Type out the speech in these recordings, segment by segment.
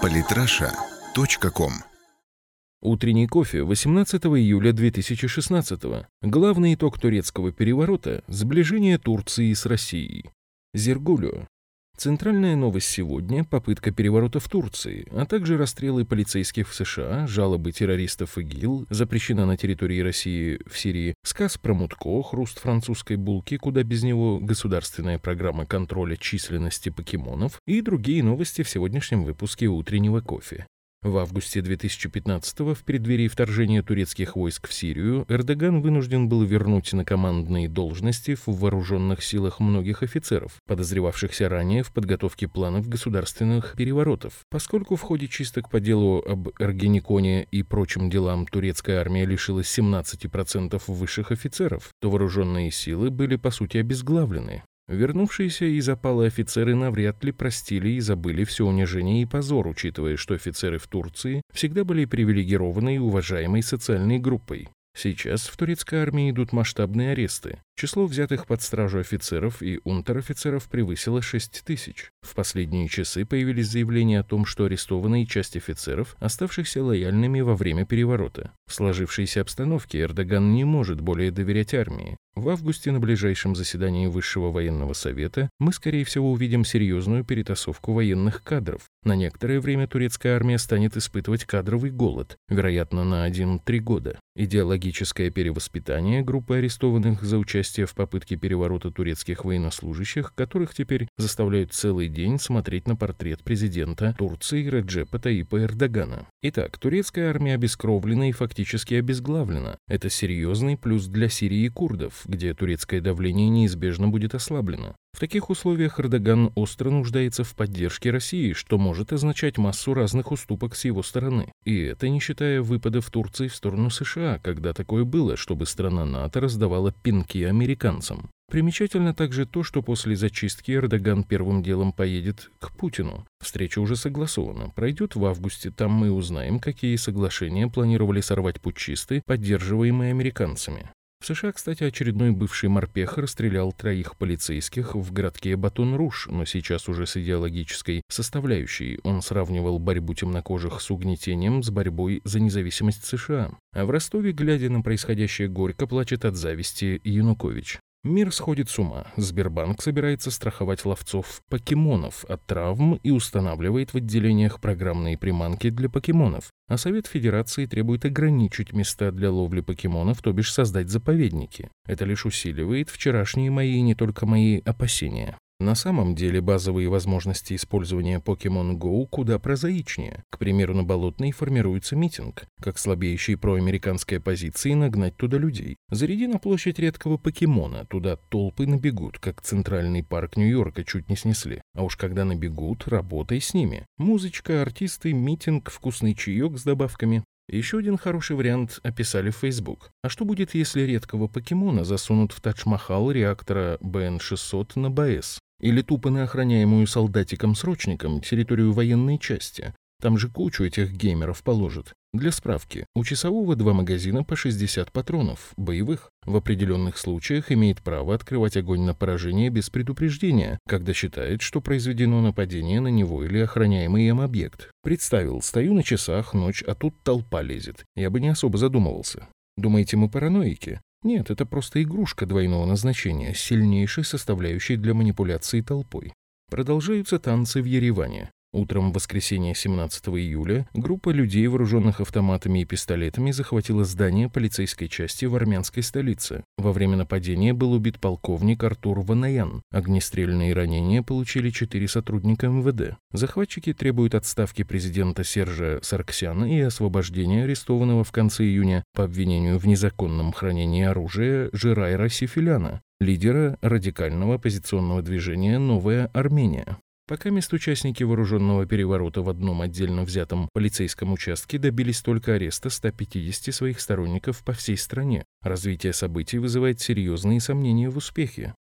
Политраша.ком Утренний кофе 18 июля 2016 Главный итог турецкого переворота – сближение Турции с Россией. Зергулю. Центральная новость сегодня – попытка переворота в Турции, а также расстрелы полицейских в США, жалобы террористов ИГИЛ, запрещена на территории России в Сирии, сказ про Мутко, хруст французской булки, куда без него государственная программа контроля численности покемонов и другие новости в сегодняшнем выпуске «Утреннего кофе». В августе 2015 в преддверии вторжения турецких войск в Сирию Эрдоган вынужден был вернуть на командные должности в вооруженных силах многих офицеров, подозревавшихся ранее в подготовке планов государственных переворотов. Поскольку в ходе чисток по делу об Эргениконе и прочим делам турецкая армия лишилась 17% высших офицеров, то вооруженные силы были по сути обезглавлены. Вернувшиеся из опала офицеры навряд ли простили и забыли все унижение и позор, учитывая, что офицеры в Турции всегда были привилегированной и уважаемой социальной группой. Сейчас в турецкой армии идут масштабные аресты. Число взятых под стражу офицеров и унтер-офицеров превысило 6 тысяч. В последние часы появились заявления о том, что арестованы и часть офицеров, оставшихся лояльными во время переворота. В сложившейся обстановке Эрдоган не может более доверять армии. В августе на ближайшем заседании Высшего военного совета мы, скорее всего, увидим серьезную перетасовку военных кадров. На некоторое время турецкая армия станет испытывать кадровый голод, вероятно, на 1-3 года. Идеологическое перевоспитание группы арестованных за участие в попытке переворота турецких военнослужащих, которых теперь заставляют целый день смотреть на портрет президента Турции Реджепа Таипа Эрдогана. Итак, турецкая армия обескровлена и фактически обезглавлена. Это серьезный плюс для Сирии и курдов, где турецкое давление неизбежно будет ослаблено. В таких условиях Эрдоган остро нуждается в поддержке России, что может означать массу разных уступок с его стороны. И это не считая выпадов Турции в сторону США, когда такое было, чтобы страна НАТО раздавала пинки американцам. Примечательно также то, что после зачистки Эрдоган первым делом поедет к Путину. Встреча уже согласована. Пройдет в августе, там мы узнаем, какие соглашения планировали сорвать путчисты, поддерживаемые американцами. В США, кстати, очередной бывший морпех расстрелял троих полицейских в городке Батон-Руш, но сейчас уже с идеологической составляющей. Он сравнивал борьбу темнокожих с угнетением с борьбой за независимость США. А в Ростове, глядя на происходящее горько, плачет от зависти Янукович. Мир сходит с ума. Сбербанк собирается страховать ловцов покемонов от травм и устанавливает в отделениях программные приманки для покемонов. А Совет Федерации требует ограничить места для ловли покемонов, то бишь создать заповедники. Это лишь усиливает вчерашние мои и не только мои опасения. На самом деле базовые возможности использования Pokemon Go куда прозаичнее. К примеру, на Болотной формируется митинг. Как слабеющей проамериканской оппозиции нагнать туда людей. Заряди на площадь редкого покемона, туда толпы набегут, как центральный парк Нью-Йорка чуть не снесли. А уж когда набегут, работай с ними. Музычка, артисты, митинг, вкусный чаек с добавками. Еще один хороший вариант описали в Facebook. А что будет, если редкого покемона засунут в Тадж-Махал реактора БН-600 на БАЭС? Или тупо на охраняемую солдатиком-срочником территорию военной части. Там же кучу этих геймеров положат. Для справки, у часового два магазина по 60 патронов, боевых. В определенных случаях имеет право открывать огонь на поражение без предупреждения, когда считает, что произведено нападение на него или охраняемый им объект. Представил, стою на часах, ночь, а тут толпа лезет. Я бы не особо задумывался. Думаете, мы параноики? Нет, это просто игрушка двойного назначения, сильнейшей составляющей для манипуляции толпой. Продолжаются танцы в Ереване. Утром воскресенья 17 июля группа людей, вооруженных автоматами и пистолетами, захватила здание полицейской части в армянской столице. Во время нападения был убит полковник Артур Ванаян. Огнестрельные ранения получили четыре сотрудника МВД. Захватчики требуют отставки президента Сержа Сарксяна и освобождения арестованного в конце июня по обвинению в незаконном хранении оружия Жирайра Сифиляна, лидера радикального оппозиционного движения «Новая Армения». Пока мест участники вооруженного переворота в одном отдельно взятом полицейском участке добились только ареста 150 своих сторонников по всей стране. Развитие событий вызывает серьезные сомнения в успехе.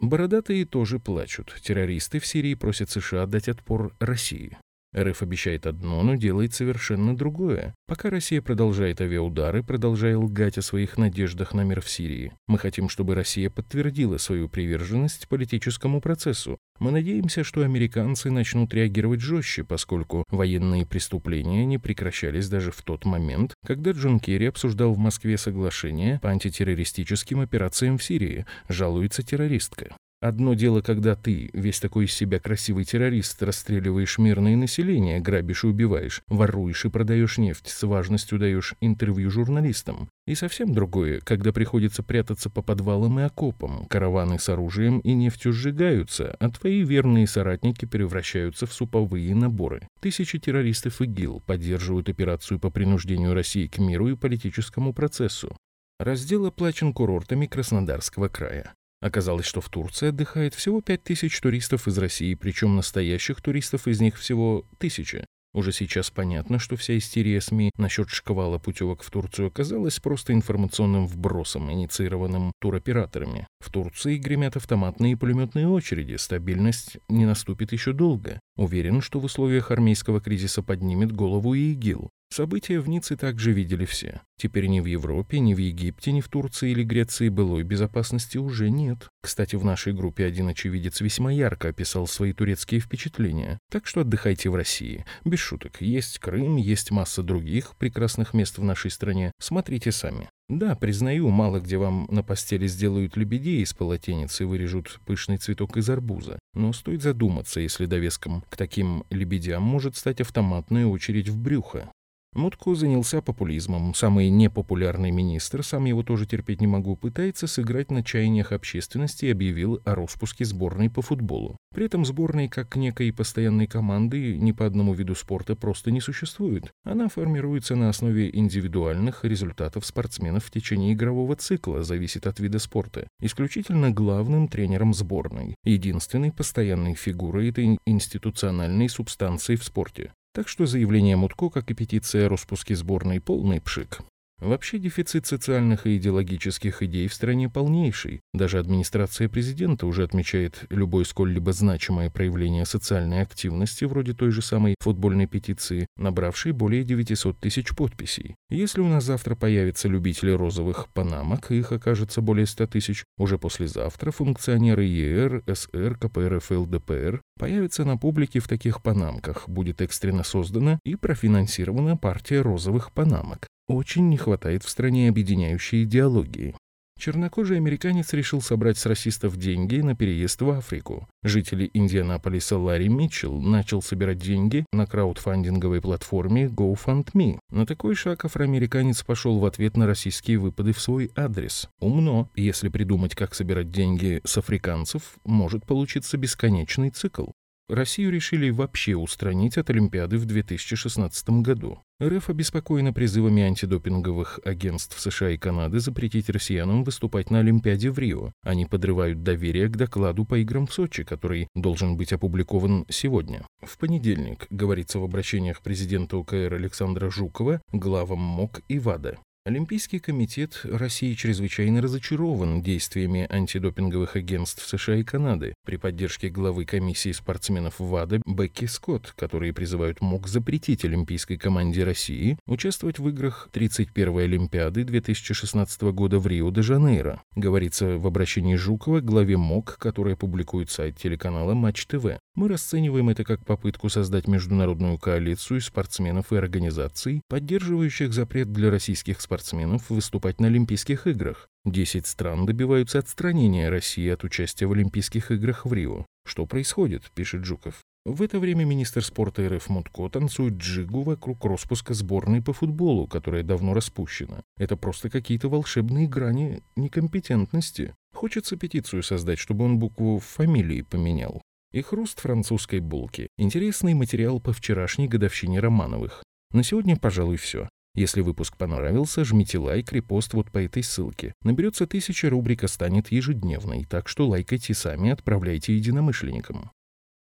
Бородатые тоже плачут. Террористы в Сирии просят США дать отпор России. РФ обещает одно, но делает совершенно другое. Пока Россия продолжает авиаудары, продолжая лгать о своих надеждах на мир в Сирии, мы хотим, чтобы Россия подтвердила свою приверженность политическому процессу. Мы надеемся, что американцы начнут реагировать жестче, поскольку военные преступления не прекращались даже в тот момент, когда Джон Керри обсуждал в Москве соглашение по антитеррористическим операциям в Сирии, жалуется террористка. Одно дело, когда ты, весь такой из себя красивый террорист, расстреливаешь мирное население, грабишь и убиваешь, воруешь и продаешь нефть, с важностью даешь интервью журналистам. И совсем другое, когда приходится прятаться по подвалам и окопам, караваны с оружием и нефтью сжигаются, а твои верные соратники превращаются в суповые наборы. Тысячи террористов ИГИЛ поддерживают операцию по принуждению России к миру и политическому процессу. Раздел оплачен курортами Краснодарского края. Оказалось, что в Турции отдыхает всего 5000 туристов из России, причем настоящих туристов из них всего тысяча. Уже сейчас понятно, что вся истерия СМИ насчет шквала путевок в Турцию оказалась просто информационным вбросом, инициированным туроператорами. В Турции гремят автоматные и пулеметные очереди, стабильность не наступит еще долго. Уверен, что в условиях армейского кризиса поднимет голову и ИГИЛ. События в Ницце также видели все. Теперь ни в Европе, ни в Египте, ни в Турции или Греции былой безопасности уже нет. Кстати, в нашей группе один очевидец весьма ярко описал свои турецкие впечатления. Так что отдыхайте в России. Без шуток. Есть Крым, есть масса других прекрасных мест в нашей стране. Смотрите сами. Да, признаю, мало где вам на постели сделают лебедей из полотенец и вырежут пышный цветок из арбуза. Но стоит задуматься, если довеском к таким лебедям может стать автоматная очередь в брюхо. Мутко занялся популизмом. Самый непопулярный министр, сам его тоже терпеть не могу, пытается сыграть на чаяниях общественности и объявил о распуске сборной по футболу. При этом сборной, как некой постоянной команды, ни по одному виду спорта просто не существует. Она формируется на основе индивидуальных результатов спортсменов в течение игрового цикла, зависит от вида спорта. Исключительно главным тренером сборной. Единственной постоянной фигурой этой институциональной субстанции в спорте. Так что заявление Мутко, как и петиция о распуске сборной, полный пшик. Вообще дефицит социальных и идеологических идей в стране полнейший. Даже администрация президента уже отмечает любое сколь-либо значимое проявление социальной активности, вроде той же самой футбольной петиции, набравшей более 900 тысяч подписей. Если у нас завтра появятся любители розовых панамок, их окажется более 100 тысяч, уже послезавтра функционеры ЕР, СР, КПРФ ЛДПР появятся на публике в таких панамках, будет экстренно создана и профинансирована партия розовых панамок. Очень не хватает в стране объединяющей идеологии. Чернокожий американец решил собрать с расистов деньги на переезд в Африку. Житель Индианаполиса Ларри Митчелл начал собирать деньги на краудфандинговой платформе GoFundMe. На такой шаг афроамериканец пошел в ответ на российские выпады в свой адрес. Умно. Если придумать, как собирать деньги с африканцев, может получиться бесконечный цикл. Россию решили вообще устранить от Олимпиады в 2016 году. РФ обеспокоена призывами антидопинговых агентств США и Канады запретить россиянам выступать на Олимпиаде в Рио. Они подрывают доверие к докладу по играм в Сочи, который должен быть опубликован сегодня. В понедельник, говорится в обращениях президента УКР Александра Жукова, главам МОК и ВАДА. Олимпийский комитет России чрезвычайно разочарован действиями антидопинговых агентств США и Канады при поддержке главы комиссии спортсменов ВАДА Бекки Скотт, которые призывают МОК запретить олимпийской команде России участвовать в играх 31-й Олимпиады 2016 года в Рио-де-Жанейро. Говорится в обращении Жукова главе МОК, которая публикует сайт телеканала Матч ТВ. Мы расцениваем это как попытку создать международную коалицию спортсменов и организаций, поддерживающих запрет для российских спортсменов спортсменов выступать на Олимпийских играх. Десять стран добиваются отстранения России от участия в Олимпийских играх в Рио. Что происходит, пишет Жуков. В это время министр спорта РФ Мутко танцует джигу вокруг распуска сборной по футболу, которая давно распущена. Это просто какие-то волшебные грани некомпетентности. Хочется петицию создать, чтобы он букву фамилии поменял. И хруст французской булки. Интересный материал по вчерашней годовщине Романовых. На сегодня, пожалуй, все. Если выпуск понравился, жмите лайк, репост вот по этой ссылке. Наберется тысяча, рубрика станет ежедневной, так что лайкайте сами, отправляйте единомышленникам.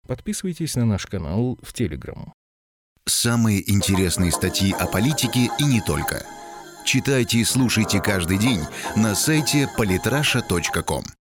Подписывайтесь на наш канал в Телеграм. Самые интересные статьи о политике и не только. Читайте и слушайте каждый день на сайте polytrasha.com.